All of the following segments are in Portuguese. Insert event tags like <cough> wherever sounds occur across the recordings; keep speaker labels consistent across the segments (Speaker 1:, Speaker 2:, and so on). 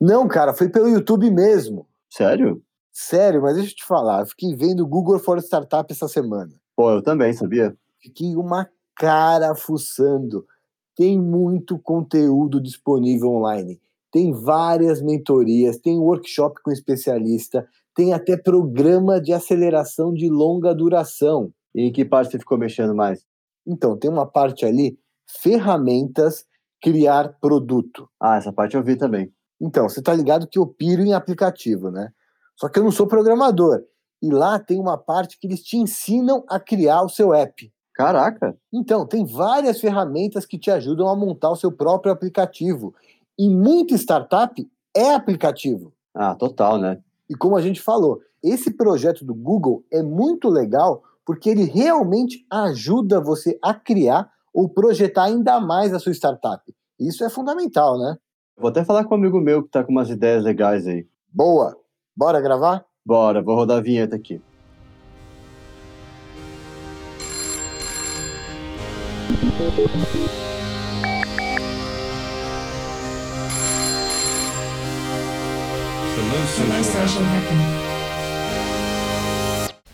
Speaker 1: Não, cara, foi pelo YouTube mesmo.
Speaker 2: Sério?
Speaker 1: Sério, mas deixa eu te falar, eu fiquei vendo Google for Startup essa semana.
Speaker 2: Pô, eu também, sabia?
Speaker 1: Fiquei uma cara fuçando. Tem muito conteúdo disponível online. Tem várias mentorias, tem workshop com especialista, tem até programa de aceleração de longa duração.
Speaker 2: E em que parte você ficou mexendo mais?
Speaker 1: Então, tem uma parte ali, ferramentas, criar produto.
Speaker 2: Ah, essa parte eu vi também.
Speaker 1: Então, você tá ligado que eu piro em aplicativo, né? Só que eu não sou programador. E lá tem uma parte que eles te ensinam a criar o seu app.
Speaker 2: Caraca!
Speaker 1: Então, tem várias ferramentas que te ajudam a montar o seu próprio aplicativo. E muita startup é aplicativo.
Speaker 2: Ah, total, né?
Speaker 1: E como a gente falou, esse projeto do Google é muito legal porque ele realmente ajuda você a criar ou projetar ainda mais a sua startup. Isso é fundamental, né?
Speaker 2: Vou até falar com um amigo meu que tá com umas ideias legais aí.
Speaker 1: Boa! Bora gravar?
Speaker 2: Bora, vou rodar a vinheta aqui.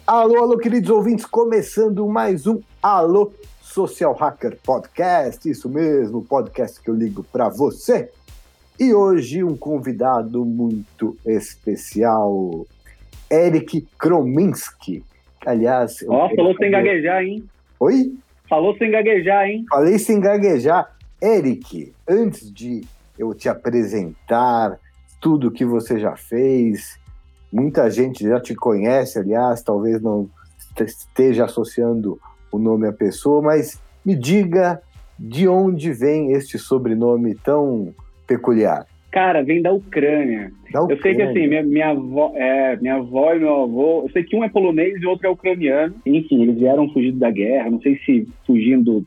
Speaker 1: Alô, alô, queridos ouvintes, começando mais um Alô Social Hacker Podcast. Isso mesmo, podcast que eu ligo para você. E hoje um convidado muito especial, Eric Krominski. Aliás,
Speaker 3: ó, oh, falou sem gaguejar, hein?
Speaker 1: Oi?
Speaker 3: Falou sem gaguejar, hein?
Speaker 1: Falei sem gaguejar. Eric, antes de eu te apresentar tudo que você já fez, muita gente já te conhece, aliás, talvez não esteja associando o nome à pessoa, mas me diga de onde vem este sobrenome tão peculiar.
Speaker 3: Cara, vem da Ucrânia. Da Ucrânia. Eu sei que assim, minha, minha, avó, é, minha avó e meu avô, eu sei que um é polonês e o outro é ucraniano. Enfim, eles vieram fugindo da guerra, não sei se fugindo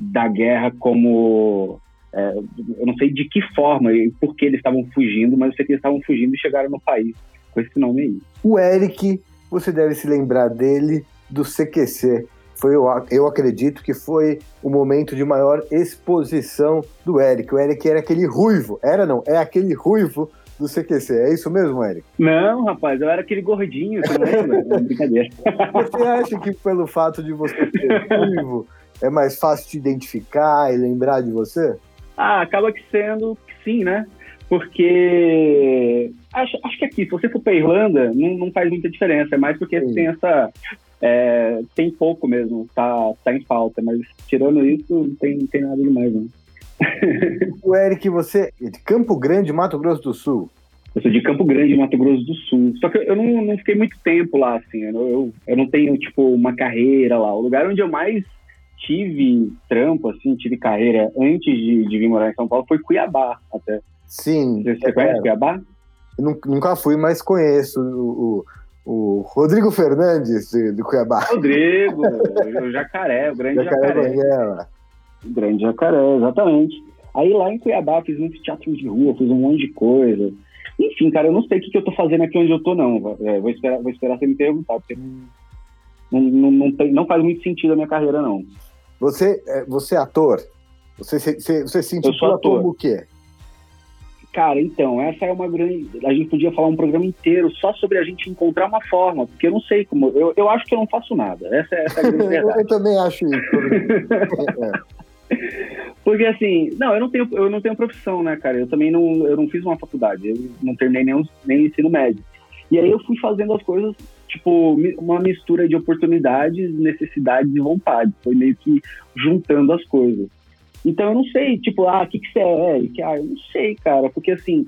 Speaker 3: da guerra como. É, eu não sei de que forma e por que eles estavam fugindo, mas eu sei que eles estavam fugindo e chegaram no país com esse nome aí.
Speaker 1: O Eric, você deve se lembrar dele do CQC, foi, eu acredito que foi o momento de maior exposição do Eric. O Eric era aquele ruivo, era não, é aquele ruivo do CQC, é isso mesmo, Eric?
Speaker 3: Não, rapaz, eu era aquele gordinho, você <laughs> não lembra? É brincadeira.
Speaker 1: Você acha que pelo fato de você ser ruivo é mais fácil te identificar e lembrar de você?
Speaker 3: Ah, acaba que sendo sim, né? Porque acho, acho que aqui, se você for pra Irlanda, não, não faz muita diferença. É mais porque sim. tem essa é, tem pouco mesmo, tá, tá em falta, mas tirando isso, não tem, não tem nada demais, não. <laughs>
Speaker 1: o Eric, você é de Campo Grande, Mato Grosso do Sul?
Speaker 3: Eu sou de Campo Grande, Mato Grosso do Sul. Só que eu não, não fiquei muito tempo lá, assim. Eu, eu, eu não tenho, tipo, uma carreira lá. O lugar onde eu mais tive trampo, assim, tive carreira antes de, de vir morar em São Paulo foi Cuiabá, até.
Speaker 1: Sim.
Speaker 3: Você, é, conhece Cuiabá?
Speaker 1: Nunca fui, mas conheço o, o Rodrigo Fernandes, de, Cuiabá.
Speaker 3: Rodrigo, <laughs> o Jacaré, o grande Jacaré. Jacaré. O grande Jacaré, exatamente. Aí lá em Cuiabá fiz muitos teatros de rua, fiz um monte de coisa. Enfim, cara, eu não sei o que, que eu tô fazendo aqui onde eu tô, não. É, vou, esperar, vou esperar você me perguntar, porque não, não, não, tem, não faz muito sentido a minha carreira, não.
Speaker 1: Você, é, você é ator? Você, você, você se intitula como o quê?
Speaker 3: Cara, então, essa é uma grande. A gente podia falar um programa inteiro só sobre a gente encontrar uma forma, porque eu não sei como. Eu, eu acho que eu não faço nada. Essa, essa é a grande <laughs> verdade.
Speaker 1: eu também acho isso. <laughs>
Speaker 3: é. Porque assim, não, eu não tenho, eu não tenho profissão, né, cara? Eu também não, eu não fiz uma faculdade, eu não terminei nem, nem ensino médio. E aí eu fui fazendo as coisas, tipo, uma mistura de oportunidades, necessidades e vontades. Foi meio que juntando as coisas. Então eu não sei, tipo, ah, o que, que você é, Eric? Ah, eu não sei, cara, porque assim,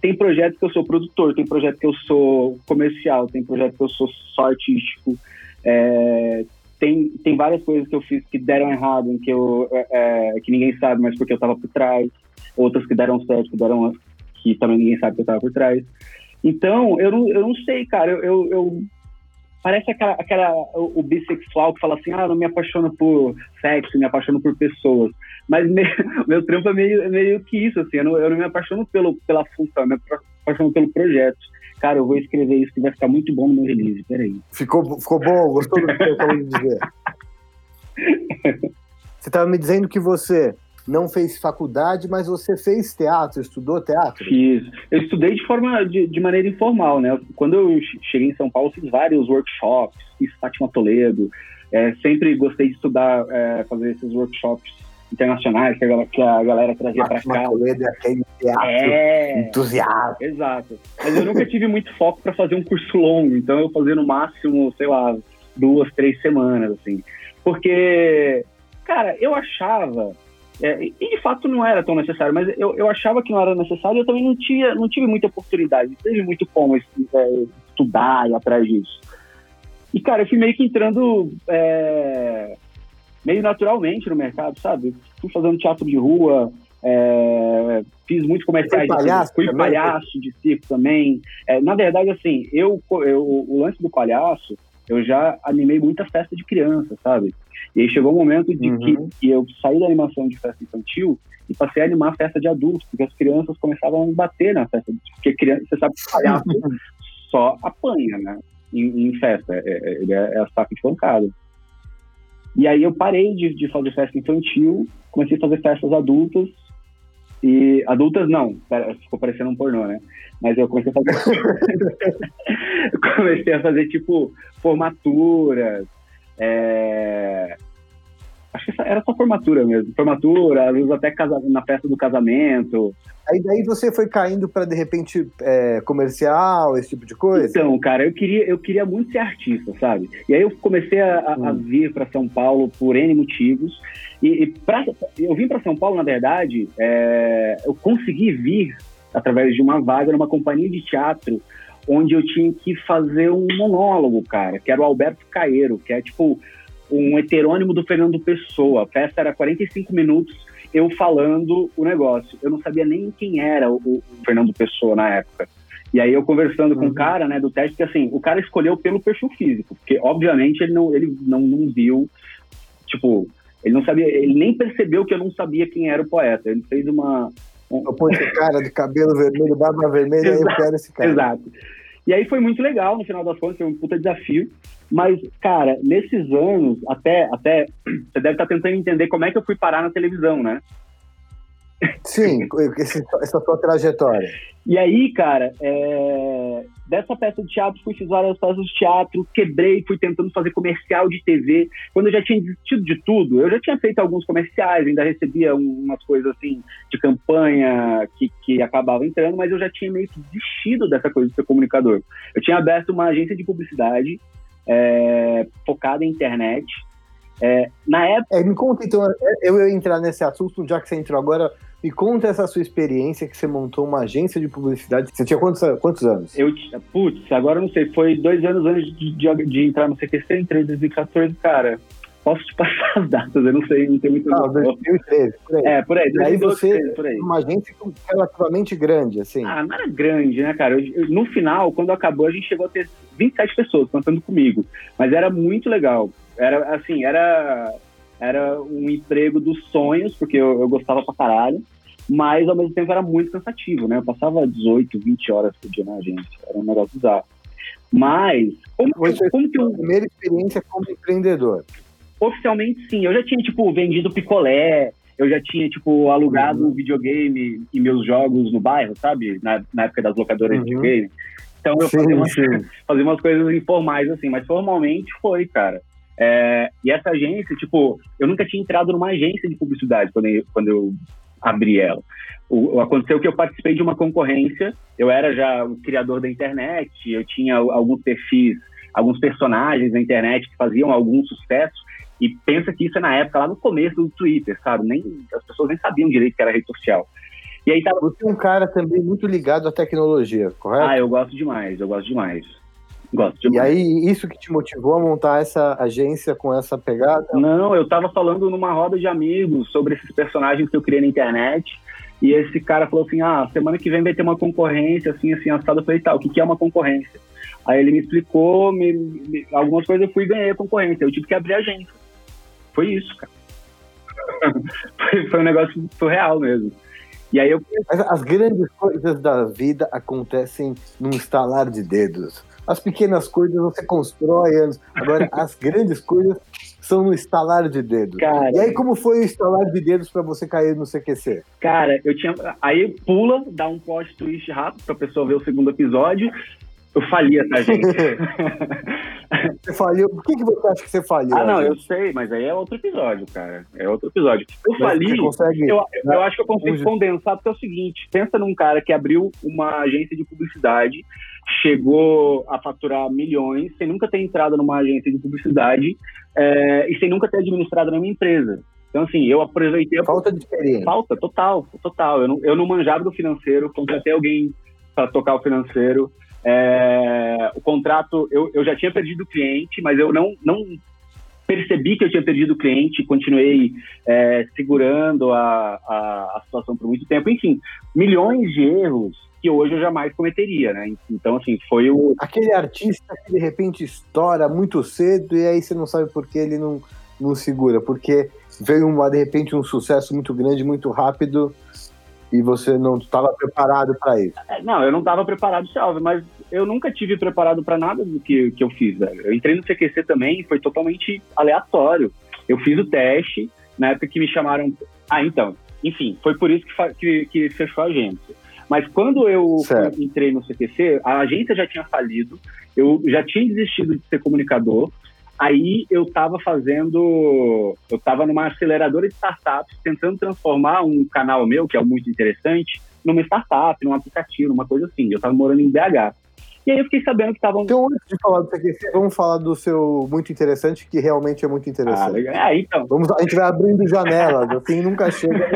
Speaker 3: tem projetos que eu sou produtor, tem projeto que eu sou comercial, tem projeto que eu sou só artístico, é, tem, tem várias coisas que eu fiz que deram errado, que, eu, é, é que ninguém sabe, mas porque eu tava por trás, outras que deram certo, que deram que também ninguém sabe que eu tava por trás. Então, eu não, eu não sei, cara, eu, eu parece aquela, aquela o, o, bissexual que fala assim, ah, não me apaixono por sexo, me apaixono por pessoas. Mas meu, <laughs> meu trampo é meio, meio que isso, assim, eu não, eu não me apaixono pelo, pela função, eu me apaixono pelo projeto. Cara, eu vou escrever isso que vai ficar muito bom no meu release, peraí.
Speaker 1: Ficou, ficou bom, gostou do que eu acabei de dizer? <laughs> Você estava me dizendo que você não fez faculdade, mas você fez teatro, estudou teatro?
Speaker 3: Fiz. Eu estudei de forma de, de maneira informal, né? Quando eu cheguei em São Paulo, fiz vários workshops, fiz Fátima Toledo. É, sempre gostei de estudar, é, fazer esses workshops internacionais que a, que a galera trazia para cá.
Speaker 1: Toledo é aquele teatro é, entusiasta.
Speaker 3: Exato. Mas eu nunca tive muito foco para fazer um curso longo, então eu fazia no máximo, sei lá, duas, três semanas, assim. Porque, cara, eu achava é, e de fato não era tão necessário, mas eu, eu achava que não era necessário e eu também não, tinha, não tive muita oportunidade, não teve muito como é, estudar e atrás disso. E, cara, eu fui meio que entrando é, meio naturalmente no mercado, sabe? Fui fazendo teatro de rua, é, fiz muitos comerciais.
Speaker 1: Fui palhaço,
Speaker 3: fui palhaço de circo também. É, na verdade, assim, eu, eu, o lance do palhaço, eu já animei muita festa de criança, sabe? E aí chegou o um momento de uhum. que, que, eu saí da animação de festa infantil e passei a animar a festa de adultos, porque as crianças começavam a bater na festa. Porque criança, você sabe que palhaço <laughs> só apanha, né? Em, em festa. É, é, ele é, é a saca de pancada. E aí eu parei de, de fazer festa infantil, comecei a fazer festas adultas. E adultas não, ficou parecendo um pornô, né? Mas eu comecei a fazer. <laughs> comecei a fazer tipo formaturas, é... Acho que era só formatura mesmo. Formatura, às vezes até casa... na festa do casamento.
Speaker 1: Aí daí você foi caindo para de repente é, comercial, esse tipo de coisa?
Speaker 3: Então, cara, eu queria, eu queria muito ser artista, sabe? E aí eu comecei a, hum. a vir para São Paulo por N motivos. E, e pra, eu vim para São Paulo, na verdade, é, eu consegui vir através de uma vaga numa companhia de teatro onde eu tinha que fazer um monólogo, cara, que era o Alberto Caeiro, que é tipo um heterônimo do Fernando Pessoa. A festa era 45 minutos, eu falando o negócio. Eu não sabia nem quem era o, o Fernando Pessoa na época. E aí eu conversando uhum. com o cara, né, do teste, que assim, o cara escolheu pelo perfil físico, porque obviamente ele não, ele não, não viu, tipo, ele não sabia, ele nem percebeu que eu não sabia quem era o poeta. Ele fez uma,
Speaker 1: eu pôr esse cara de cabelo vermelho, barba vermelha, aí eu <laughs> quero esse cara.
Speaker 3: Exato. E aí foi muito legal, no final das contas, foi um puta desafio. Mas, cara, nesses anos, até, até <clears throat> você deve estar tentando entender como é que eu fui parar na televisão, né?
Speaker 1: Sim, esse, essa sua trajetória.
Speaker 3: E aí, cara, é... dessa peça de teatro, fui fiz várias peças de teatro, quebrei, fui tentando fazer comercial de TV. Quando eu já tinha desistido de tudo, eu já tinha feito alguns comerciais, ainda recebia umas coisas assim de campanha que, que acabava entrando, mas eu já tinha meio que desistido dessa coisa de ser comunicador. Eu tinha aberto uma agência de publicidade é, focada em internet. É, na época.
Speaker 1: É, me conta então, eu ia entrar nesse assunto, já que você entrou agora me conta essa sua experiência que você montou uma agência de publicidade. Você tinha quantos, quantos anos?
Speaker 3: Eu, putz, agora eu não sei. Foi dois anos antes de, de, de entrar no CQC, entrei em 2014, cara. Posso te passar as datas, eu não sei, não tem muito.
Speaker 1: Não, 2013, por aí.
Speaker 3: É, por aí.
Speaker 1: E aí você, por aí. uma agência relativamente grande, assim.
Speaker 3: Ah, não era grande, né, cara? Eu, eu, no final, quando acabou, a gente chegou a ter 27 pessoas contando comigo. Mas era muito legal. Era, assim, era era um emprego dos sonhos, porque eu, eu, gostava pra caralho, mas ao mesmo tempo era muito cansativo, né? Eu passava 18, 20 horas por dia na agência, era um negócio bizarro. Mas,
Speaker 1: como, Você como que eu... primeira experiência como empreendedor?
Speaker 3: Oficialmente, sim. Eu já tinha, tipo, vendido picolé, eu já tinha, tipo, alugado uhum. videogame e meus jogos no bairro, sabe? Na, na época das locadoras uhum. de videogame. Então eu sim, fazia, umas, <laughs> fazia umas coisas informais, assim, mas formalmente foi, cara. É, e essa agência, tipo, eu nunca tinha entrado numa agência de publicidade quando eu, quando eu abri ela. O, aconteceu que eu participei de uma concorrência, eu era já o criador da internet, eu tinha alguns perfis, alguns personagens na internet que faziam algum sucesso, e pensa que isso é na época, lá no começo do Twitter, sabe? Nem, as pessoas nem sabiam direito que era rede social.
Speaker 1: E aí tava... Você é um cara também muito ligado à tecnologia, correto?
Speaker 3: Ah, eu gosto demais, eu gosto demais. Gosto
Speaker 1: de E aí, isso que te motivou a montar essa agência com essa pegada?
Speaker 3: Não, eu tava falando numa roda de amigos sobre esses personagens que eu criei na internet. E esse cara falou assim: ah, semana que vem vai ter uma concorrência, assim, assim, assado. Eu falei, tá, o que, que é uma concorrência? Aí ele me explicou, me, me, algumas coisas eu fui e ganhei a concorrência. Eu tive que abrir a agência. Foi isso, cara. foi, <laughs> foi um negócio surreal mesmo. E aí eu.
Speaker 1: Mas as grandes coisas da vida acontecem num estalar de dedos. As pequenas coisas você constrói, agora <laughs> as grandes coisas são no estalar de dedos.
Speaker 3: Cara,
Speaker 1: E aí, como foi o estalar de dedos pra você cair no CQC?
Speaker 3: cara, eu tinha. Aí pula, dá um plot twist rápido pra pessoa ver o segundo episódio. Eu falia, tá, gente? <laughs>
Speaker 1: Você falhou. Por que, que você acha que você falhou?
Speaker 3: ah, não,
Speaker 1: gente?
Speaker 3: eu sei, mas aí é outro episódio, cara. É outro episódio. Eu
Speaker 1: Mas
Speaker 3: fali.
Speaker 1: Consegue.
Speaker 3: Eu, eu acho que eu consigo
Speaker 1: Hoje-
Speaker 3: condensar, porque é o seguinte: pensa num cara que abriu uma agência de publicidade, chegou a faturar milhões, sem nunca ter entrado numa agência de publicidade é, e sem nunca ter administrado nenhuma empresa. Então, assim, eu aproveitei
Speaker 1: Falta de experiência.
Speaker 3: Falta, total, total. Eu não, eu não manjava do financeiro, contratei alguém para tocar o financeiro. É, o contrato, eu, eu já tinha perdido o cliente, mas eu não, não percebi que eu tinha perdido o cliente, continuei é, segurando a, a, a situação por muito tempo. Enfim, milhões de erros que hoje eu jamais cometeria, né? Então, assim, foi o.
Speaker 1: Aquele artista que de repente estoura muito cedo e aí você não sabe por que ele não, não segura. Porque veio uma, de repente um sucesso muito grande, muito rápido e você não estava preparado para isso.
Speaker 3: É, Não, eu não estava preparado, salve, mas eu nunca tive preparado para nada do que, que eu fiz, velho. Eu entrei no CQC também, foi totalmente aleatório. Eu fiz o teste, na época que me chamaram. Ah, então, enfim, foi por isso que, fa- que, que fechou a agência. Mas quando eu
Speaker 1: Certo.
Speaker 3: entrei no CQC, a agência já tinha falido, eu já tinha desistido de ser comunicador. Aí eu estava fazendo, eu estava numa aceleradora de startups, tentando transformar um canal meu, que é muito interessante, numa startup, num aplicativo, uma coisa assim. Eu estava morando em BH. E aí eu fiquei sabendo que estavam.
Speaker 1: Então, antes de falar do CQC, vamos falar do seu muito interessante, que realmente é muito
Speaker 3: Ah,
Speaker 1: interessante.
Speaker 3: legal. É, então,
Speaker 1: Vamos, a gente vai abrindo janelas, assim, nunca chega.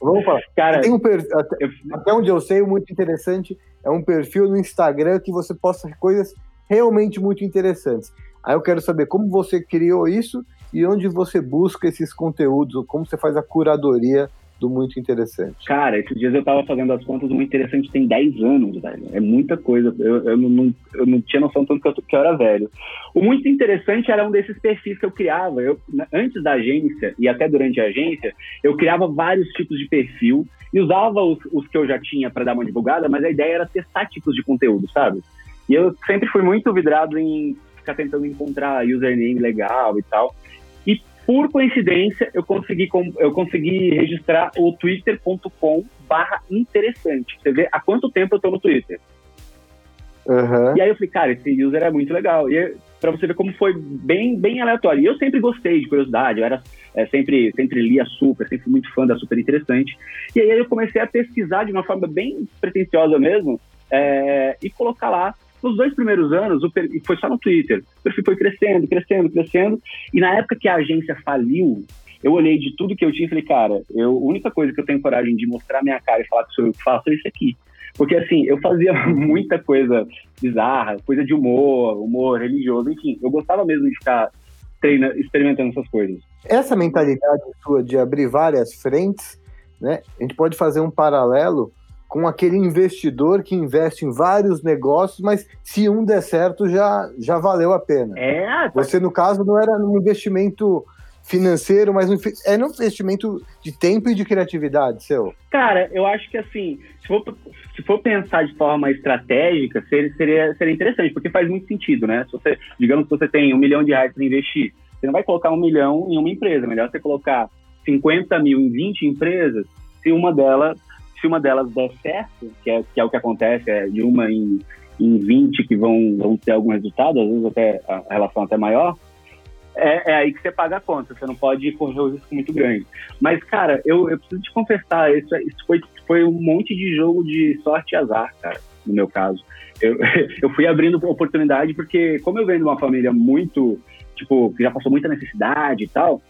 Speaker 1: Vamos falar.
Speaker 3: cara,
Speaker 1: Tem um até,
Speaker 3: eu,
Speaker 1: até onde eu sei, o muito interessante é um perfil no Instagram que você posta coisas realmente muito interessantes. Aí eu quero saber como você criou isso e onde você busca esses conteúdos, como você faz a curadoria do muito interessante.
Speaker 3: Cara, esses dias eu tava fazendo as contas, o muito interessante tem 10 anos, velho. É muita coisa. Eu, eu, não, eu não tinha noção tanto que eu, que eu era velho. O muito interessante era um desses perfis que eu criava. Eu, antes da agência e até durante a agência, eu criava vários tipos de perfil e usava os, os que eu já tinha para dar uma divulgada, mas a ideia era testar tipos de conteúdo, sabe? E eu sempre fui muito vidrado em ficar tentando encontrar username legal e tal. E por coincidência, eu consegui, eu consegui registrar o twitter.com barra interessante. Você vê há quanto tempo eu tô no Twitter.
Speaker 1: Aham.
Speaker 3: E aí eu falei, cara, esse user é muito legal. E pra você ver como foi bem, bem aleatório. E eu sempre gostei de curiosidade, eu era é, sempre, sempre lia super, sempre fui muito fã da super interessante. E aí eu comecei a pesquisar de uma forma bem pretensiosa mesmo é, e colocar lá. Nos dois primeiros anos, o foi só no Twitter, o perfil foi crescendo, crescendo, crescendo. E na época que a agência faliu, eu olhei de tudo que eu tinha e falei, cara, eu, a única coisa que eu tenho coragem de mostrar minha cara e falar que sou eu que faço é isso aqui. Porque assim, eu fazia <laughs> muita coisa bizarra, coisa de humor, humor religioso, enfim, eu gostava mesmo de ficar treina, experimentando essas coisas.
Speaker 1: Essa mentalidade sua de abrir várias frentes, né? A gente pode fazer um paralelo com aquele investidor que investe em vários negócios, mas se um der certo, já, já valeu a pena.
Speaker 3: É,
Speaker 1: Você, no caso, não era um investimento financeiro, mas um era um investimento de tempo e de criatividade seu.
Speaker 3: cara, eu acho que assim, se for, se for pensar de forma estratégica, seria, seria, seria interessante, porque faz muito sentido, né? Se você, digamos que você tem um milhão de reais para investir, você não vai colocar um milhão em uma empresa, melhor você colocar 50 mil em 20 empresas, se uma delas, se uma delas der certo, que é, que é o que acontece, é de uma em, em 20 que vão, vão ter algum resultado, às vezes até a relação até maior, é, é aí que você paga a conta, você não pode correr o risco muito grande. Mas, cara, eu, eu preciso te confessar, isso, isso foi, foi um monte de jogo de sorte e azar, cara, no meu caso. Eu, <laughs> eu fui abrindo oportunidade porque, como eu venho de uma família muito, tipo, que já passou muita necessidade e tal,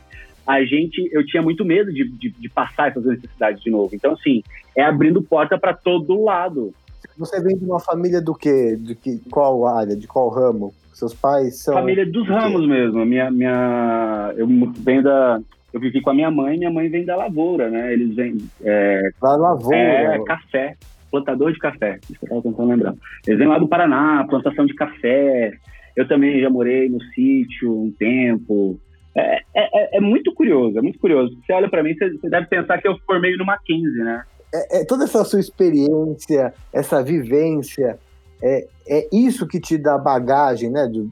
Speaker 3: a gente, eu tinha muito medo de, de, de passar essas necessidades de novo. Então, assim, é abrindo porta para todo lado.
Speaker 1: Você vem de uma família do quê? De que, qual área? De qual ramo? Seus pais são.
Speaker 3: Família dos ramos mesmo. Minha, minha, eu venho da. Eu vivi com a minha mãe, minha mãe vem da lavoura, né? Eles vêm. É,
Speaker 1: Da lavoura.
Speaker 3: é café, plantador de café, isso que eu tava tentando lembrar. Eles vêm lá do Paraná, plantação de café. Eu também já morei no sítio um tempo. É, é, é- é muito curioso, é muito curioso. Você olha pra mim, você, você deve pensar que eu formei no Mackenzie, né?
Speaker 1: é, é toda essa sua experiência, essa vivência, é, é isso que te dá bagagem, né? De-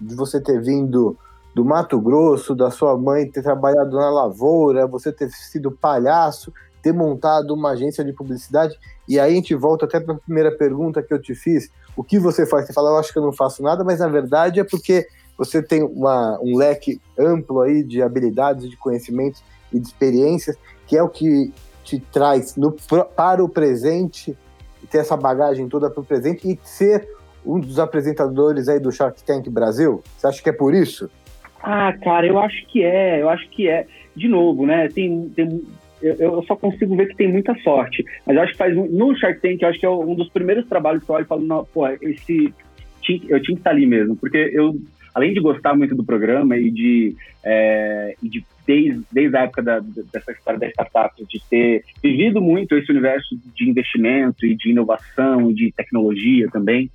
Speaker 1: de você ter vindo do Mato Grosso, da sua mãe ter trabalhado na lavoura, você ter sido palhaço, ter montado uma agência de publicidade. E aí a gente volta até para a primeira pergunta que eu te fiz: o que você faz? Você fala, eu acho que eu não faço nada, mas na verdade é porque você tem uma, um leque amplo aí de habilidades, de conhecimentos e de experiências, que é o que te traz no, para o presente, ter essa bagagem toda para o presente e ser um dos apresentadores aí do Shark Tank Brasil? Você acha que é por isso?
Speaker 3: Ah, cara, eu acho que é, eu acho que é. De novo, né? Tem, tem eu, só consigo ver que tem muita sorte. Mas eu acho que faz no Shark Tank, eu acho que é um dos primeiros trabalhos que eu olho e falo, não, pô, esse eu tinha que estar ali mesmo, porque eu, além de gostar muito do programa e de, é, de desde, desde a época da, dessa história da startup, de ter vivido muito esse universo de investimento e de inovação e de tecnologia também.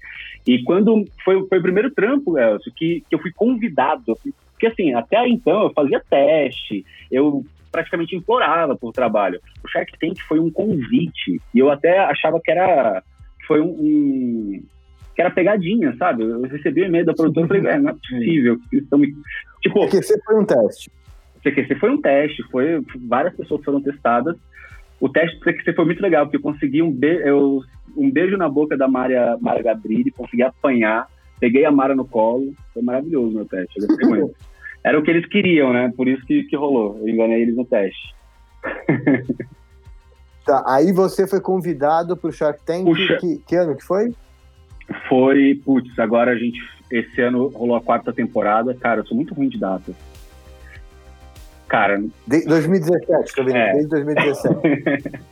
Speaker 3: E quando foi, foi o primeiro trampo, Elcio, que, que eu fui convidado, porque assim, até então eu fazia teste, eu praticamente implorava por trabalho. O Shark Tank foi um convite, e eu até achava que era foi um, um que era pegadinha, sabe? Eu recebi o um e-mail da produtora e falei, é, não é possível. Estão me...
Speaker 1: Tipo, CQC foi um teste.
Speaker 3: CQC foi um teste, foi várias pessoas foram testadas. O teste do CQC foi muito legal, porque eu consegui um, be eu, um beijo na boca da Maria, Maria Gabrilli, consegui apanhar, peguei a Mara no colo, foi maravilhoso o meu teste, eu gostei muito. <laughs> Era o que eles queriam, né? Por isso que, que rolou. Eu enganei eles no teste.
Speaker 1: tá, aí você foi convidado para o Shark Tank. Que, que ano que foi?
Speaker 3: Foi, putz, agora a gente. Esse ano rolou a quarta temporada. Cara, eu sou muito ruim de data. Cara.
Speaker 1: De 2017, tô vendo, é. desde 2017. <laughs>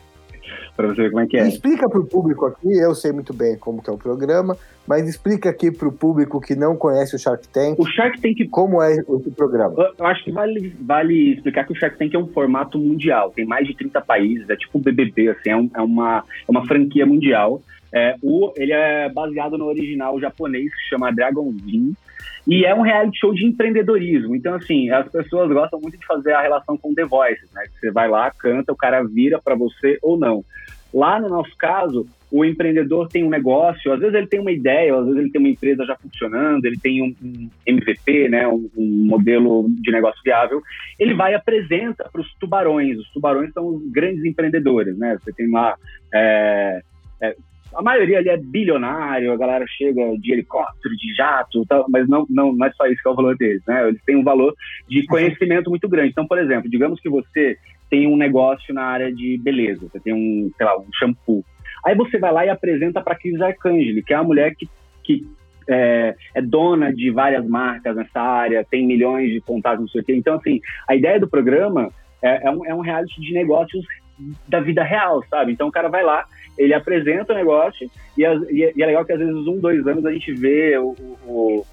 Speaker 3: para você ver como é que é.
Speaker 1: Explica para o público aqui, eu sei muito bem como que é o programa, mas explica aqui para o público que não conhece o Shark Tank.
Speaker 3: O Shark Tank
Speaker 1: como é esse programa?
Speaker 3: Eu acho que vale, vale explicar que o Shark Tank é um formato mundial, tem mais de 30 países, é tipo o BBB, assim, é, um, é uma, é uma franquia mundial. É, o, ele é baseado no original japonês que chama Dragon's e é um reality show de empreendedorismo. Então, assim, as pessoas gostam muito de fazer a relação com The Voice, né? Você vai lá, canta, o cara vira para você ou não. Lá no nosso caso, o empreendedor tem um negócio, às vezes ele tem uma ideia, às vezes ele tem uma empresa já funcionando, ele tem um, um MVP, né, um, um, modelo de negócio viável, ele vai e apresenta para os tubarões. Os tubarões são os grandes empreendedores, né? Você tem lá é, é, a maioria ali é bilionário, a galera chega de helicóptero, de jato, tal, mas não, não, não é só isso que é o valor deles, né? Eles têm um valor de conhecimento muito grande. Então, por exemplo, digamos que você tem um negócio na área de beleza, você tem um, sei lá, um shampoo. Aí você vai lá e apresenta para Cris Arcangeli, que é a mulher que, que é, é, dona de várias marcas nessa área, tem milhões de contatos, não sei o quê. Então, assim, a ideia do programa é, é, um, é um reality de negócios da vida real, sabe? Então o cara vai lá, ele apresenta o negócio e, as, e, é, é legal que às vezes um, dois anos a gente vê o, o,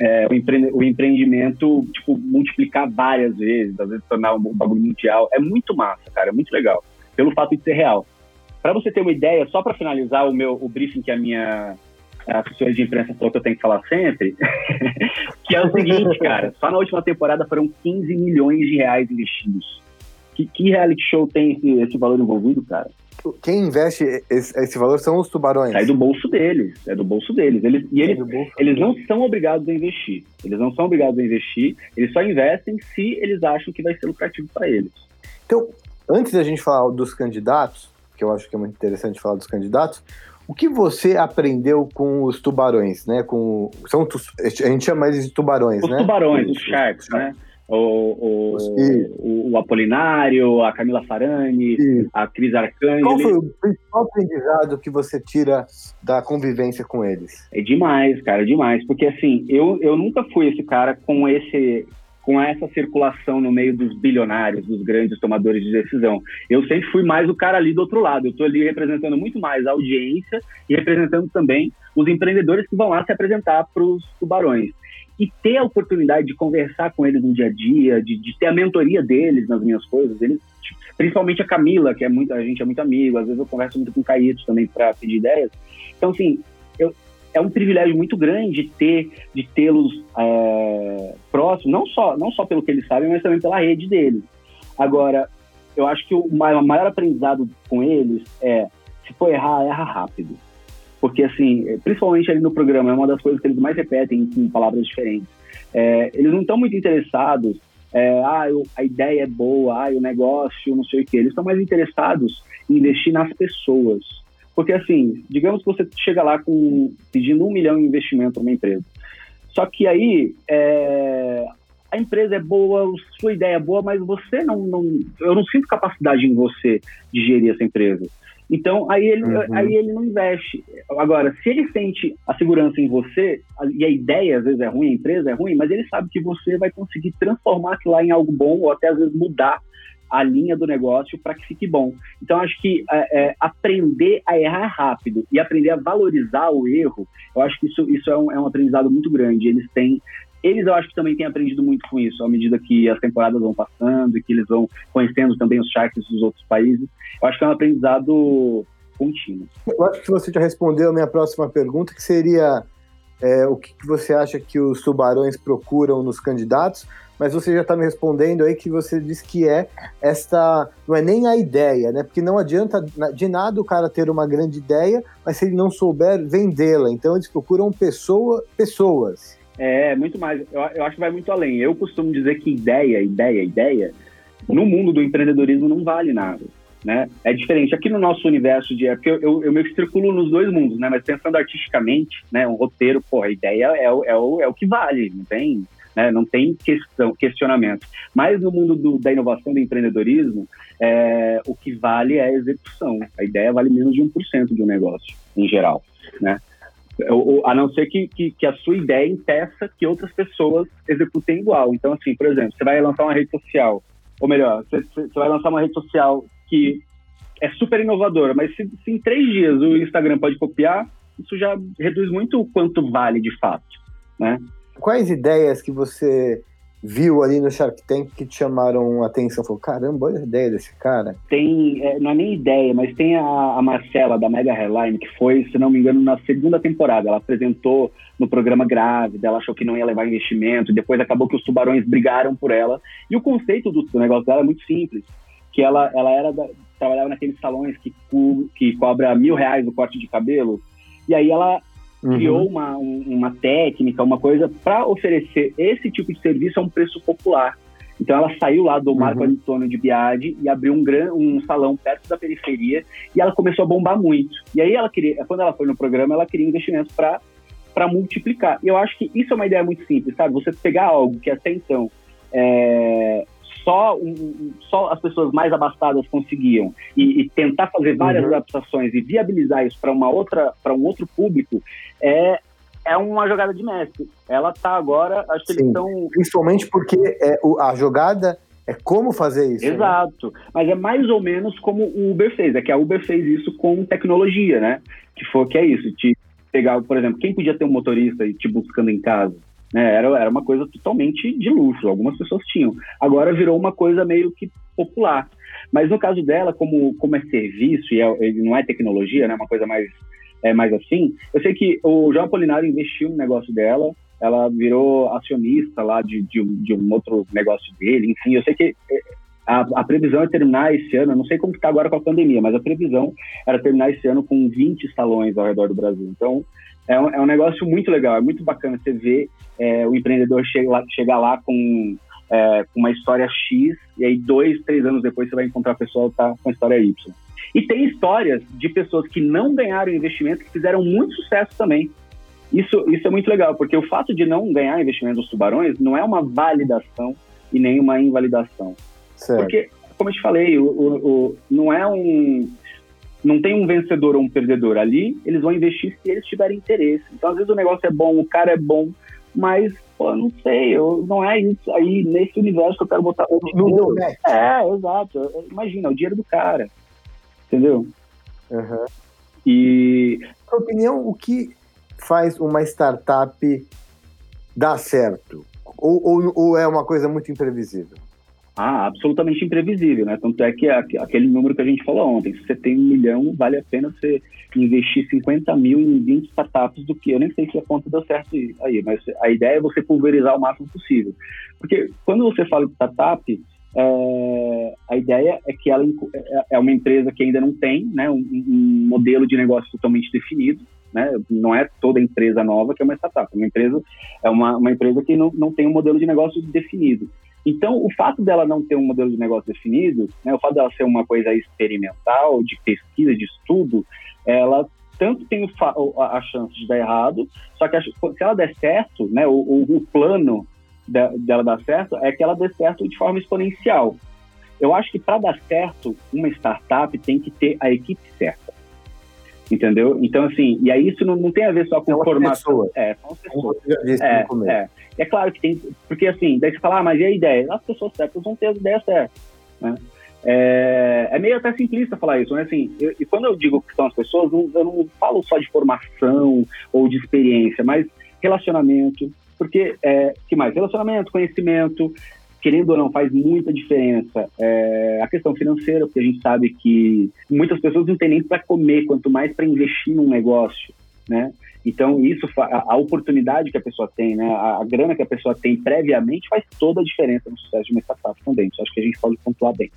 Speaker 3: é, o, empre, o, empreendimento tipo, multiplicar várias vezes, às vezes tornar um bagulho mundial. É muito massa, cara, é muito legal, pelo fato de ser real. Para você ter uma ideia, só para finalizar o meu o briefing que a minha assessoria de imprensa falou que eu tenho que falar sempre, <laughs> que é o seguinte, <laughs> cara, só na última temporada foram 15 milhões de reais investidos. Que, que reality show tem esse, esse valor envolvido, cara?
Speaker 1: quem investe esse, esse, valor são os tubarões.
Speaker 3: Sai do bolso deles, é do bolso deles. Eles, e eles, eles não são obrigados a investir. Eles não são obrigados a investir, eles só investem se eles acham que vai ser lucrativo para eles.
Speaker 1: Então, antes da gente falar dos candidatos, que eu acho que é muito interessante falar dos candidatos, o que você aprendeu com os tubarões, né? Com, são, a gente chama eles de tubarões,
Speaker 3: os
Speaker 1: né?
Speaker 3: Os tubarões, os sharks, né? O, o, o, Apolinário, a Camila Farani, a Cris Arcangeli.
Speaker 1: Qual foi o principal aprendizado que você tira da convivência com eles?
Speaker 3: É demais, cara, é demais. Porque assim, eu, eu nunca fui esse cara com esse com essa circulação no meio dos bilionários, dos grandes tomadores de decisão. Eu sempre fui mais o cara ali do outro lado. Eu estou ali representando muito mais a audiência e representando também os empreendedores que vão lá se apresentar para os tubarões e ter a oportunidade de conversar com eles no dia a dia, de, de ter a mentoria deles nas minhas coisas, eles, tipo, principalmente a Camila, que é muito, a gente é muito amigo, às vezes eu converso muito com o Caíto também para pedir ideias. Então, assim, eu, é um privilégio muito grande ter de tê-los é, próximos, não só, não só pelo que eles sabem, mas também pela rede deles. Agora, eu acho que o maior, maior aprendizado com eles é se for errar, erra rápido porque, assim, principalmente ali no programa, é uma das coisas que eles mais repetem com palavras diferentes. É, eles não estão muito interessados, é, ah, eu, a ideia é boa, ah, o negócio, não sei o quê. Eles estão mais interessados em investir nas pessoas. Porque, assim, digamos que você chega lá com, pedindo um milhão em investimento numa empresa. Só que aí, é, a empresa é boa, sua ideia é boa, mas você não, não. Eu não sinto capacidade em você de gerir essa empresa. Então, aí ele, uhum. aí ele não investe. Agora, se ele sente a segurança em você, e a ideia às vezes é ruim, a empresa é ruim, mas ele sabe que você vai conseguir transformar aquilo lá em algo bom, ou até às vezes mudar a linha do negócio para que fique bom. Então, acho que é, é, aprender a errar rápido e aprender a valorizar o erro, eu acho que isso, isso é, um, é um aprendizado muito grande. Eles têm eles eu acho que também têm aprendido muito com isso, à medida que as temporadas vão passando e que eles vão conhecendo também os Sharks dos outros países. Eu acho que é um aprendizado contínuo.
Speaker 1: Eu acho que você já respondeu a minha próxima pergunta, que seria é, o que, que você acha que os tubarões procuram nos candidatos, mas você já está me respondendo aí que você diz que é esta. Não é nem a ideia, né? Porque não adianta de nada o cara ter uma grande ideia, mas se ele não souber vendê-la. Então eles procuram pessoa, pessoas.
Speaker 3: É, muito mais. Eu, eu acho que vai muito além. Eu costumo dizer que ideia, ideia, ideia, no mundo do empreendedorismo não vale nada. Né? É diferente. Aqui no nosso universo de. É porque eu, eu, eu meio que circulo nos dois mundos, né? Mas pensando artisticamente, né? Um roteiro, pô, a ideia é, o, é, o, é o que vale, não tem, né? não tem questão, questionamento. Mas no mundo do, da inovação do empreendedorismo, é, o que vale é a execução. A ideia vale menos de 1% de um negócio, em geral, né? A não ser que, que, que, a sua ideia impeça que outras pessoas executem igual. Então, assim, por exemplo, você vai lançar uma rede social, ou melhor, você, você vai lançar uma rede social que é super inovadora, mas se, se, em três dias o Instagram pode copiar, isso já reduz muito o quanto vale de fato, né?
Speaker 1: Quais ideias que você viu ali no Shark Tank que te chamaram a atenção? Falou, caramba, olha a ideia desse cara.
Speaker 3: Tem, é, não é nem ideia, mas tem a, a, Marcela da Mega Hairline, que foi, se não me engano, na segunda temporada. Ela apresentou no programa Grávida, ela achou que não ia levar investimento, depois acabou que os tubarões brigaram por ela. E o conceito do, do negócio dela é muito simples, que ela, ela era da, trabalhava naqueles salões que, que cobra mil reais o corte de cabelo, e aí ela uhum. criou uma, uma técnica, uma coisa para oferecer esse tipo de serviço a um preço popular. Então ela saiu lá do Marco uhum. Antônio de Biagi e abriu um, gran, um salão perto da periferia e ela começou a bombar muito. E aí ela queria, quando ela foi no programa, ela queria investimentos para para multiplicar. E eu acho que isso é uma ideia muito simples, sabe? Você pegar algo que até então é, só, um, só as pessoas mais abastadas conseguiam e, e tentar fazer várias uhum. adaptações e viabilizar isso para uma outra para um outro público é é uma jogada de mestre. Ela tá agora, acho que Sim, eles estão
Speaker 1: principalmente porque é, a jogada é como fazer isso.
Speaker 3: Né? Exato. Né? Mas é mais ou menos como o Uber fez. É que a Uber fez isso com tecnologia, né? Que foi que é isso. Te pegar, por exemplo, quem podia ter um motorista e te buscando em casa? Né? Era, era uma coisa totalmente de luxo, algumas pessoas tinham. Agora virou uma coisa meio que popular. Mas no caso dela, como, como é serviço e é, não é tecnologia, né? uma coisa mais, é, mais assim, eu sei que o João Apolinário investiu no negócio dela, ela virou acionista lá de, de, de um outro negócio dele, enfim, eu sei que é, a, a, previsão é terminar esse ano, não sei como está agora com a pandemia, mas a previsão era terminar esse ano com 20 salões ao redor do Brasil. Então, é um, é um negócio muito legal, é muito bacana você ver é, o empreendedor chega lá, chegar lá com, é, uma história X e aí dois, três anos depois você vai encontrar a pessoa que tá com a história Y. E tem histórias de pessoas que não ganharam investimento que fizeram muito sucesso também. Isso, isso é muito legal, porque o fato de não ganhar investimento dos tubarões não é uma validação e nem uma invalidação. Certo. Porque, como eu te falei, o, o, o, não é um não tem um vencedor ou um perdedor ali, eles vão investir se eles tiverem interesse. Então, às vezes o negócio é bom, o cara é bom, mas, pô, não sei, eu, não é isso aí, nesse universo que eu quero botar o dinheiro. É, exato. Imagina, o dinheiro do cara. Entendeu?
Speaker 1: Uhum. E. Na opinião, o que faz uma startup dar certo? Ou, ou, ou é uma coisa muito imprevisível?
Speaker 3: Ah, absolutamente imprevisível, né? Tanto é que aquele número que a gente falou ontem, se você tem um milhão, vale a pena você investir 50 mil em 20 startups do que eu nem sei se a conta deu certo aí, mas a ideia é você pulverizar o máximo possível. Porque quando você fala de startup, é, a ideia é que ela é, é uma empresa que ainda não tem né, um, um modelo de negócio totalmente definido, né? Não é toda empresa nova que é uma startup. Uma empresa é uma, uma empresa que não, não tem um modelo de negócio definido. Então, o fato dela não ter um modelo de negócio definido, né, o fato dela ser uma coisa experimental, de pesquisa, de estudo, ela tanto tem a chance de dar errado, só que se ela der certo, né, o, o plano dela dar certo é que ela dê certo de forma exponencial. Eu acho que para dar certo, uma startup tem que ter a equipe certa. Entendeu? Então, assim, e aí isso não, não tem a ver só com formação. É, são as pessoas. É, é, é claro que tem. Porque assim, daí você fala, ah, mas e a ideia? As pessoas certas vão ter as ideias certas. Né? É, é, meio até simplista falar isso, né? Assim, eu, e quando eu digo que são as pessoas, não, eu não falo só de formação ou de experiência, mas relacionamento. Porque, é, que mais? Relacionamento, conhecimento, querendo ou não, faz muita diferença. É, a questão financeira, porque a gente sabe que muitas pessoas não têm nem para comer, quanto mais para investir num negócio, né? Então, isso, a, a, oportunidade que a pessoa tem, né? A, a, grana que a pessoa tem previamente faz toda a diferença no sucesso de uma startup também. Isso acho que a gente pode pontuar bem.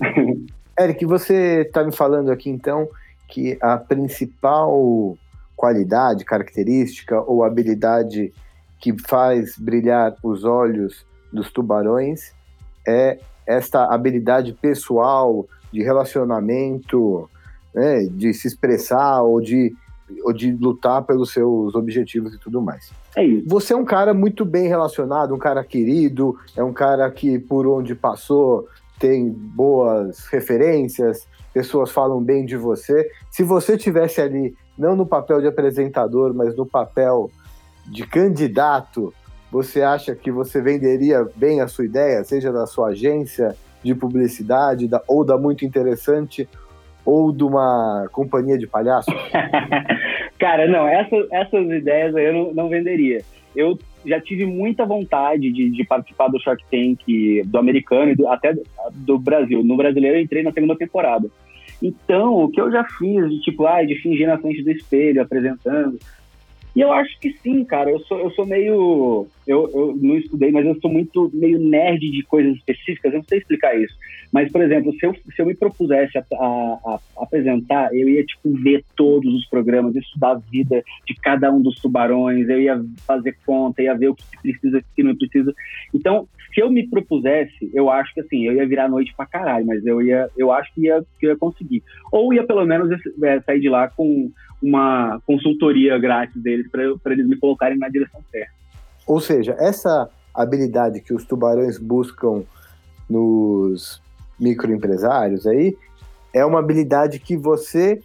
Speaker 3: <laughs>
Speaker 1: Eric, você está me falando aqui, então, que a principal qualidade, característica ou habilidade que faz brilhar os olhos dos tubarões é esta habilidade pessoal de relacionamento, né, de se expressar ou de, de lutar pelos seus objetivos e tudo mais.
Speaker 3: É isso.
Speaker 1: Você é um cara muito bem relacionado, um cara querido, é um cara que por onde passou tem boas referências, pessoas falam bem de você. Se você tivesse ali, não no papel de apresentador, mas no papel de candidato você acha que você venderia bem a sua ideia, seja da sua agência de publicidade da, ou da Muito Interessante ou de uma companhia de palhaços? <laughs>
Speaker 3: Cara, não, essas, essas ideias eu não, não venderia. Eu já tive muita vontade de, de, participar do Shark Tank, do americano e do, até do Brasil. No brasileiro eu entrei na segunda temporada. Então, o que eu já fiz de tipo, ah, de fingir na frente do espelho, apresentando, e eu acho que sim, cara. Eu sou, eu sou meio. Eu, eu não estudei, mas eu sou muito meio nerd de coisas específicas. Eu não sei explicar isso. Mas, por exemplo, se eu, se eu me propusesse a, a, a apresentar, eu ia, tipo, ver todos os programas, estudar a vida de cada um dos tubarões, eu ia fazer conta, ia ver o que precisa, o que não precisa. Então, se eu me propusesse, eu acho que, assim, eu ia virar noite pra caralho, mas eu ia, eu acho que ia, que ia conseguir. Ou ia, pelo menos, é, sair de lá com uma consultoria grátis deles para eles me colocarem na direção certa.
Speaker 1: Ou seja, essa habilidade que os tubarões buscam nos microempresários aí é uma habilidade que você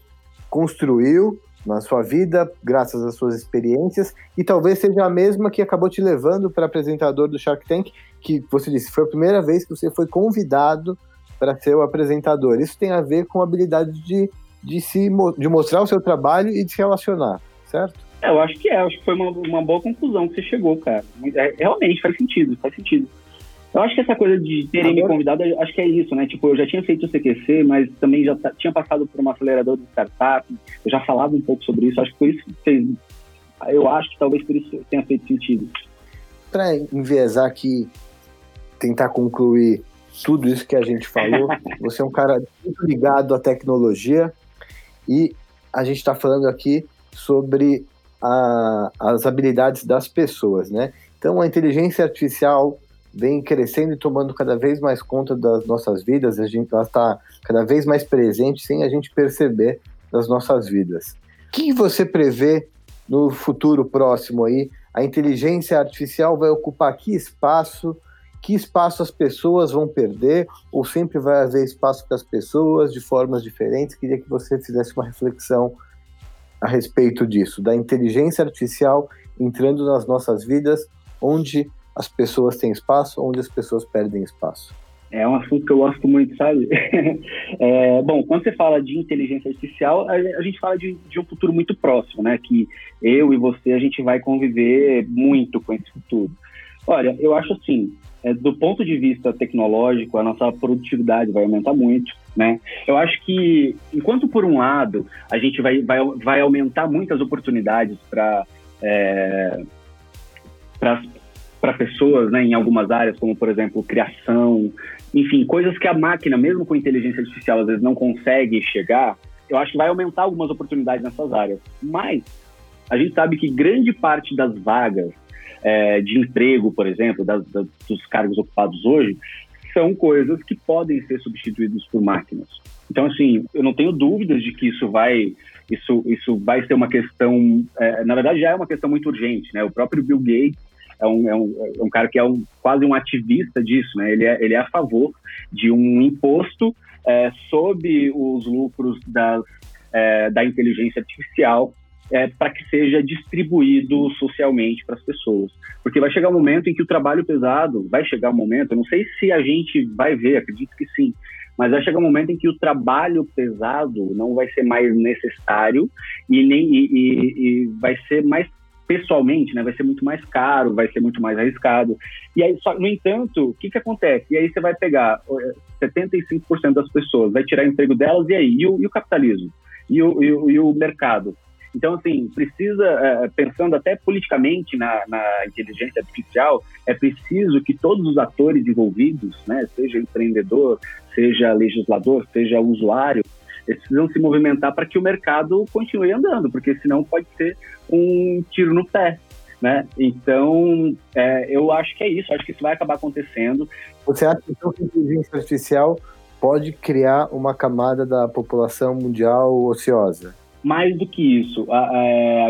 Speaker 1: construiu na sua vida, graças às suas experiências, e talvez seja a mesma que acabou te levando para apresentador do Shark Tank, que você disse, foi a primeira vez que você foi convidado para ser o apresentador. Isso tem a ver com a habilidade de de, se, de mostrar o seu trabalho e de se relacionar, certo?
Speaker 3: É, eu acho que é, acho que foi uma, uma boa conclusão que você chegou, cara. É, realmente faz sentido, faz sentido. Eu acho que essa coisa de terem Agora... me convidado, acho que é isso, né? Tipo, eu já tinha feito o CQC, mas também já tinha passado por uma aceleradora de startup, eu já falava um pouco sobre isso, acho que por isso que fez. Eu acho que talvez por isso tenha feito sentido.
Speaker 1: Para enviesar aqui, tentar concluir tudo isso que a gente falou, <laughs> você é um cara muito ligado à tecnologia, e a gente está falando aqui sobre a, as habilidades das pessoas, né? Então a inteligência artificial vem crescendo e tomando cada vez mais conta das nossas vidas, a gente está cada vez mais presente sem a gente perceber das nossas vidas. O que você prevê no futuro próximo aí? A inteligência artificial vai ocupar que espaço? Que espaço as pessoas vão perder, ou sempre vai haver espaço para as pessoas de formas diferentes. Queria que você fizesse uma reflexão a respeito disso, da inteligência artificial entrando nas nossas vidas, onde as pessoas têm espaço, onde as pessoas perdem espaço.
Speaker 3: É um assunto que eu gosto muito, sabe? <laughs> é, bom, quando você fala de inteligência artificial, a, a gente fala de, de, um futuro muito próximo, né? Que eu e você, a gente vai conviver muito com esse futuro. Olha, eu acho assim, é, do ponto de vista tecnológico, a nossa produtividade vai aumentar muito, né? Eu acho que, enquanto por um lado a gente vai, vai, vai aumentar muitas oportunidades para é, para pessoas, né, em algumas áreas, como por exemplo criação, enfim, coisas que a máquina, mesmo com inteligência artificial, às vezes não consegue chegar. Eu acho que vai aumentar algumas oportunidades nessas áreas, mas A gente sabe que grande parte das vagas é, de emprego, por exemplo, das, das, dos cargos ocupados hoje, são coisas que podem ser substituídas por máquinas. Então, assim, eu não tenho dúvidas de que isso vai, isso, isso vai ser uma questão, é, na verdade já é uma questão muito urgente, né? O próprio Bill Gates é um, é um, é um cara que é um, quase um ativista disso, né? Ele é, ele é a favor de um imposto é, sobre os lucros das, é, da inteligência artificial é, para que seja distribuído socialmente para as pessoas. Porque vai chegar um momento em que o trabalho pesado, vai chegar um momento, eu não sei se a gente vai ver, acredito que sim, mas vai chegar um momento em que o trabalho pesado não vai ser mais necessário e nem e, e, e vai ser mais pessoalmente, né, vai ser muito mais caro, vai ser muito mais arriscado. E aí, só, no entanto, o que, que acontece? E aí você vai pegar 75% das pessoas, vai tirar o emprego delas, e aí? E o, e o capitalismo? E o, e o, e o mercado? Então, assim, precisa, é, pensando até politicamente na, na, inteligência artificial, é preciso que todos os atores envolvidos, né, seja empreendedor, seja legislador, seja usuário, eles precisam se movimentar para que o mercado continue andando, porque senão pode ser um tiro no pé. Né? Então, é, eu acho que é isso, acho que isso vai acabar acontecendo.
Speaker 1: Você acha que a inteligência artificial pode criar uma camada da população mundial ociosa?
Speaker 3: Mais do que isso, a, a,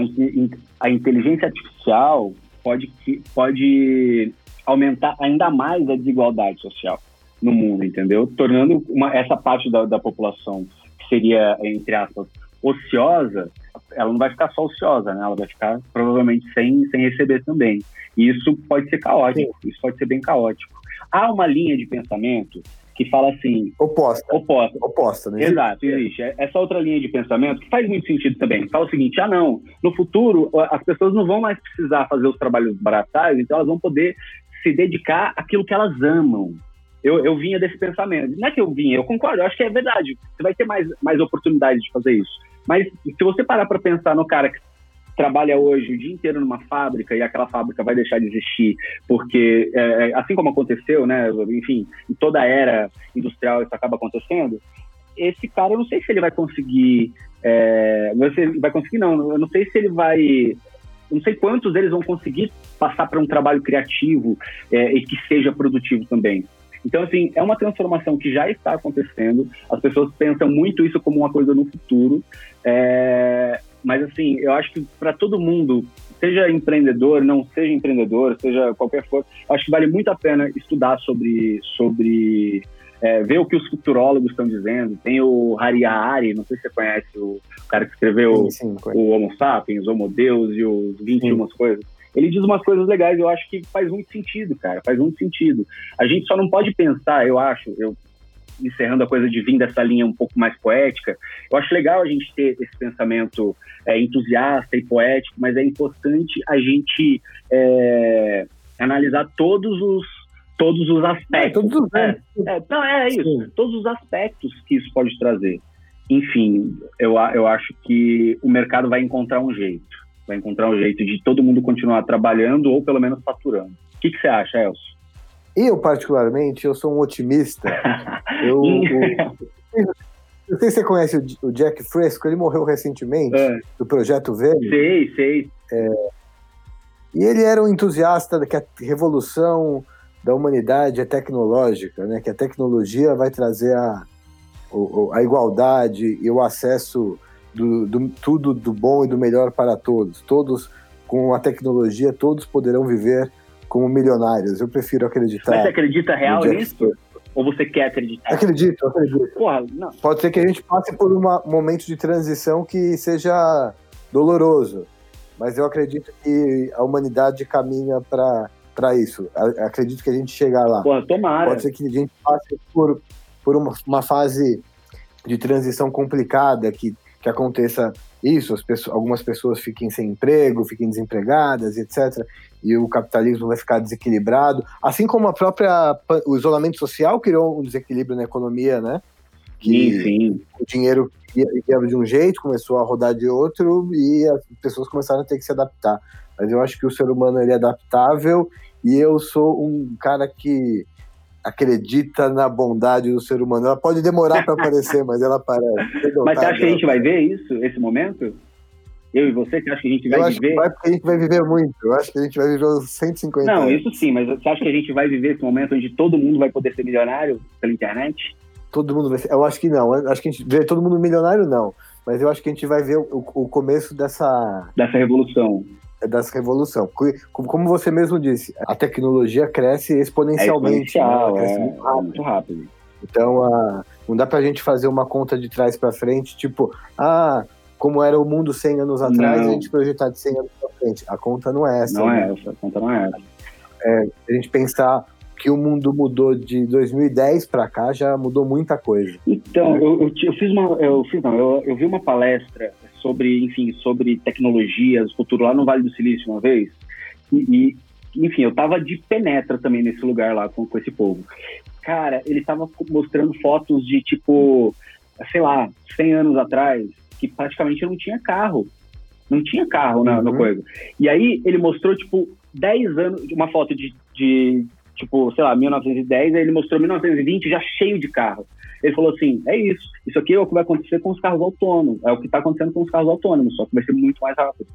Speaker 3: a inteligência artificial pode, pode aumentar ainda mais a desigualdade social no mundo, entendeu? Tornando uma, essa parte da, da população que seria, entre aspas, ociosa, ela não vai ficar só ociosa, né? Ela vai ficar provavelmente sem, sem receber também. E isso pode ser caótico, Sim. isso pode ser bem caótico. Há uma linha de pensamento que fala assim.
Speaker 1: Oposta.
Speaker 3: Oposta.
Speaker 1: Oposta, né?
Speaker 3: Exato, existe. É essa outra linha de pensamento que faz muito sentido também. Fala o seguinte: ah, não, no futuro as pessoas não vão mais precisar fazer os trabalhos baratários, então elas vão poder se dedicar àquilo que elas amam. Eu, eu vinha desse pensamento. Não é que eu vinha, eu concordo, eu acho que é verdade. Você vai ter mais, mais oportunidades de fazer isso. Mas se você parar para pensar no cara que trabalha hoje o dia inteiro numa fábrica e aquela fábrica vai deixar de existir porque é, é, assim como aconteceu, né, enfim, em toda a era industrial isso acaba acontecendo, esse cara eu não sei se ele vai conseguir, é, vai conseguir não, eu não sei se ele vai não sei quantos deles vão conseguir passar para um trabalho criativo é, e que seja produtivo também. Então, assim, é uma transformação que já está acontecendo. As pessoas pensam muito isso como uma coisa no futuro. É, mas, assim, eu acho que para todo mundo, seja empreendedor, não seja empreendedor, seja qualquer coisa, acho que vale muito a pena estudar sobre, sobre é, ver o que os futurólogos estão dizendo. Tem o Hari não sei se você conhece o, cara que escreveu sim, sim, o Homo Sapiens, Homo Deus e os 21 sim. coisas. Ele diz umas coisas legais, eu acho que faz muito sentido, cara, faz muito sentido. A gente só não pode pensar, eu acho, eu encerrando a coisa de vir dessa linha um pouco mais poética, eu acho legal a gente ter esse pensamento é, entusiasta e poético, mas é importante a gente é, analisar todos os todos os aspectos. É,
Speaker 1: todos os
Speaker 3: é, é, não, é isso. Sim. Todos os aspectos que isso pode trazer. Enfim, eu, eu acho que o mercado vai encontrar um jeito. Vai encontrar um jeito de todo mundo continuar trabalhando ou pelo menos faturando. O que, que você acha, Elcio?
Speaker 1: Eu, particularmente, eu sou um otimista. <laughs> eu, eu, não sei se você conhece o, Jack Fresco, ele morreu recentemente, é. do Projeto Verde.
Speaker 3: Sei, sei.
Speaker 1: É, e ele era um entusiasta que a revolução da humanidade é tecnológica, né? que a tecnologia vai trazer a, a igualdade e o acesso do, do, tudo do bom e do melhor para todos. Todos, com a tecnologia, todos poderão viver como milionários. Eu prefiro acreditar.
Speaker 3: Mas você acredita real nisso? Ou você quer acreditar?
Speaker 1: Acredito, acredito.
Speaker 3: Porra, não.
Speaker 1: Pode ser que a gente passe por um momento de transição que seja doloroso, mas eu acredito que a humanidade caminha para para isso. Acredito que a gente chegar lá.
Speaker 3: Pô, tomara.
Speaker 1: Pode ser que a gente passe por, por uma, uma fase de transição complicada, que, que aconteça isso, pessoas, algumas pessoas fiquem sem emprego, fiquem desempregadas, etc. E o capitalismo vai ficar desequilibrado. Assim como a própria o isolamento social criou um desequilíbrio na economia, né?
Speaker 3: Que sim, sim.
Speaker 1: o dinheiro ia, ia de um jeito, começou a rodar de outro e as pessoas começaram a ter que se adaptar. Mas eu acho que o ser humano ele é adaptável e eu sou um cara que acredita na bondade do ser humano. Ela pode demorar para aparecer, mas ela aparece. <laughs>
Speaker 3: Mas você acha que a gente vai ver isso, esse momento? Eu e você, você acha que a gente vai
Speaker 1: eu acho
Speaker 3: viver?
Speaker 1: Que vai porque a gente vai viver muito. Eu acho que a gente vai viver uns 150
Speaker 3: Não,
Speaker 1: anos.
Speaker 3: isso sim, mas você acha que a gente vai viver esse momento onde todo mundo vai poder ser milionário pela internet?
Speaker 1: Todo mundo vai ser. Eu acho que não. Eu acho que a gente vê todo mundo milionário, não. Mas eu acho que a gente vai ver o, o começo dessa,
Speaker 3: Dessa revolução.
Speaker 1: Dessa revolução. Co- Como você mesmo disse, a tecnologia cresce
Speaker 3: É
Speaker 1: exponencialmente. né?
Speaker 3: exponencial,
Speaker 1: Ela cresce
Speaker 3: é,
Speaker 1: muito rápido.
Speaker 3: muito rápido.
Speaker 1: Então, não dá pra gente fazer uma conta de trás pra frente, tipo, ah, como era o mundo 100 anos atrás,
Speaker 3: Não.
Speaker 1: a gente projetar de 100 anos pra frente. A conta não é essa.
Speaker 3: Não
Speaker 1: né?
Speaker 3: é essa, a conta não é essa.
Speaker 1: A gente pensar que o mundo mudou de 2010 pra cá, já mudou muita coisa.
Speaker 3: Então, eu, eu, ti- eu fiz uma. Eu fiz, não, eu, eu vi uma palestra sobre, enfim, sobre tecnologias, futuro lá no Vale do Silício uma vez. E, e, enfim, eu tava de penetra também nesse lugar lá com, com esse povo. Cara, ele tava mostrando fotos de tipo, sei lá, 100 anos atrás, que praticamente não tinha carro. Não tinha carro na, no
Speaker 1: Uhum.
Speaker 3: coisa. E aí ele mostrou, tipo, 10 anos, uma foto de, de tipo, sei lá, 1910, aí ele mostrou 1920 já cheio de carro. Ele falou assim: é isso, isso aqui é o que vai acontecer com os carros autônomos, é o que está acontecendo com os carros autônomos, só que vai ser muito mais rápido.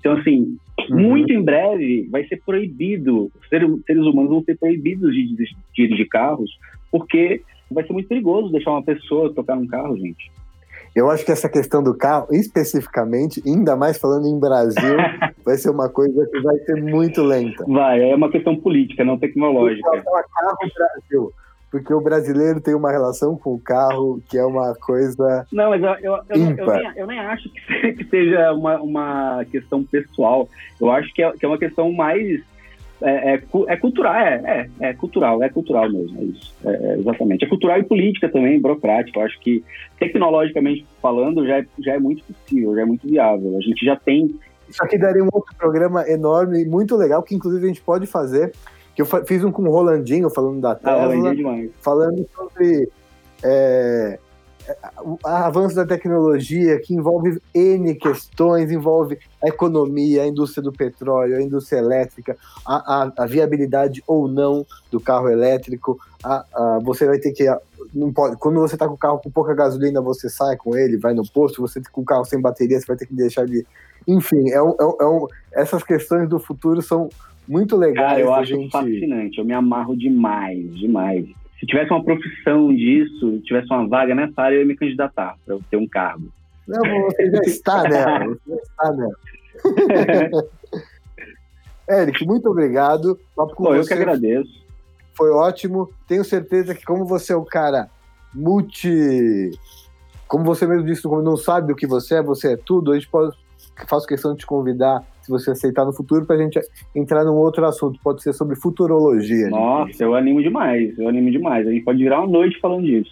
Speaker 3: Então, assim,
Speaker 1: Uhum.
Speaker 3: muito em breve vai ser proibido, seres, seres humanos vão ser proibidos de de dirigir carros, porque vai ser muito perigoso deixar uma pessoa tocar num carro, gente.
Speaker 1: Eu acho que essa questão do carro, especificamente, ainda mais falando em Brasil, <laughs> vai ser uma coisa que vai ser muito lenta.
Speaker 3: Vai, é uma questão política, não tecnológica.
Speaker 1: Carro Brasil, porque o brasileiro tem uma relação com o carro que é uma coisa.
Speaker 3: Não, mas eu, eu, eu, eu nem, eu nem acho <laughs> que seja uma, uma questão pessoal. Eu acho que é, que é uma questão mais. É, é, é cultural, é, é, é cultural, é cultural mesmo, é isso. É, é, exatamente. É cultural e política também, burocrática. Eu acho que, tecnologicamente falando, já é, já é muito possível, já é muito viável. A gente já tem.
Speaker 1: Isso aqui daria um outro programa enorme e muito legal, que inclusive a gente pode fazer. Que eu fiz um com o Rolandinho, falando da
Speaker 3: Ah,
Speaker 1: Tesla.
Speaker 3: Tesla, demais.
Speaker 1: falando sobre é, o avanço da tecnologia que envolve N questões, envolve a economia, a indústria do petróleo, a indústria elétrica, a, a- a viabilidade ou não do carro elétrico. A- a- você vai ter que. Não pode, quando você está com o carro com pouca gasolina, você sai com ele, vai no posto, você com o carro sem bateria, você vai ter que deixar de. Enfim, é um- é um- é essas questões do futuro são muito legais.
Speaker 3: Cara, eu acho
Speaker 1: gente...
Speaker 3: fascinante. Eu me amarro demais, demais. Se tivesse uma profissão disso, tivesse uma vaga nessa área, eu ia me candidatar para eu ter um cargo.
Speaker 1: Não, você já está <laughs> nela. Você já está nela. <laughs> Eric, muito obrigado.
Speaker 3: Pô, eu que agradeço.
Speaker 1: foi ótimo. Tenho certeza que, como você é um cara multi. Como você mesmo disse, como não sabe o que você é, você é tudo. A gente pode. Faço questão de te convidar, se você aceitar no futuro, para a gente entrar num outro assunto. Pode ser sobre futurologia.
Speaker 3: Nossa, eu animo demais, eu animo demais. A gente pode virar uma noite falando disso.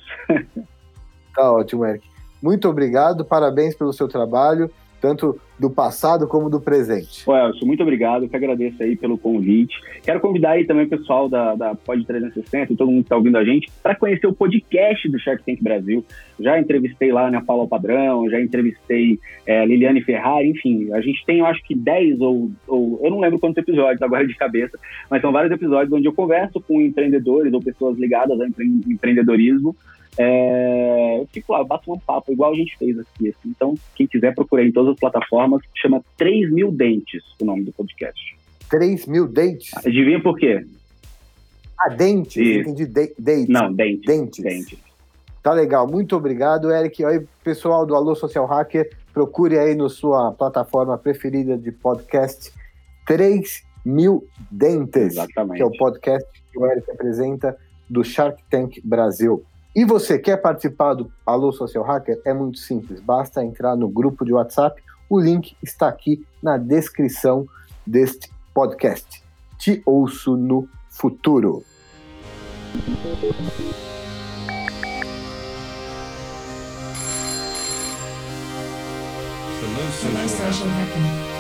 Speaker 1: Tá ótimo, Eric. Muito obrigado, parabéns pelo seu trabalho, tanto do passado como do presente.
Speaker 3: Pô, Elcio, muito obrigado, eu que agradeço aí pelo convite. Quero convidar aí também o pessoal da, da Pod 360 e todo mundo que está ouvindo a gente para conhecer o podcast do Shark Tank Brasil. Já entrevistei lá na Paula Padrão, já entrevistei é, Liliane Ferrari, enfim, a gente tem, eu acho que 10 ou, ou eu não lembro quantos episódios agora de cabeça, mas são vários episódios onde eu converso com empreendedores ou pessoas ligadas ao empre- empreendedorismo é, eu fico lá, bato um papo, igual a gente fez aqui. assim. Então, quem quiser, procurar em todas as plataformas. Chama 3 mil dentes o nome do podcast.
Speaker 1: 3 mil dentes?
Speaker 3: Adivinha por quê?
Speaker 1: Ah, dentes.
Speaker 3: Isso.
Speaker 1: Entendi. De dentes.
Speaker 3: Não, dentes.
Speaker 1: Dentes.
Speaker 3: Dentes.
Speaker 1: Tá legal. Muito obrigado, Eric. Aí, pessoal do Alô Social Hacker, procure aí na sua plataforma preferida de podcast 3 mil dentes,
Speaker 3: Exatamente.
Speaker 1: que é o podcast que o Eric apresenta do Shark Tank Brasil. E você quer participar do Alô Social Hacker? É muito simples, basta entrar no grupo de WhatsApp. O link está aqui na descrição deste podcast. Te ouço no futuro.
Speaker 4: Hello, social hacker.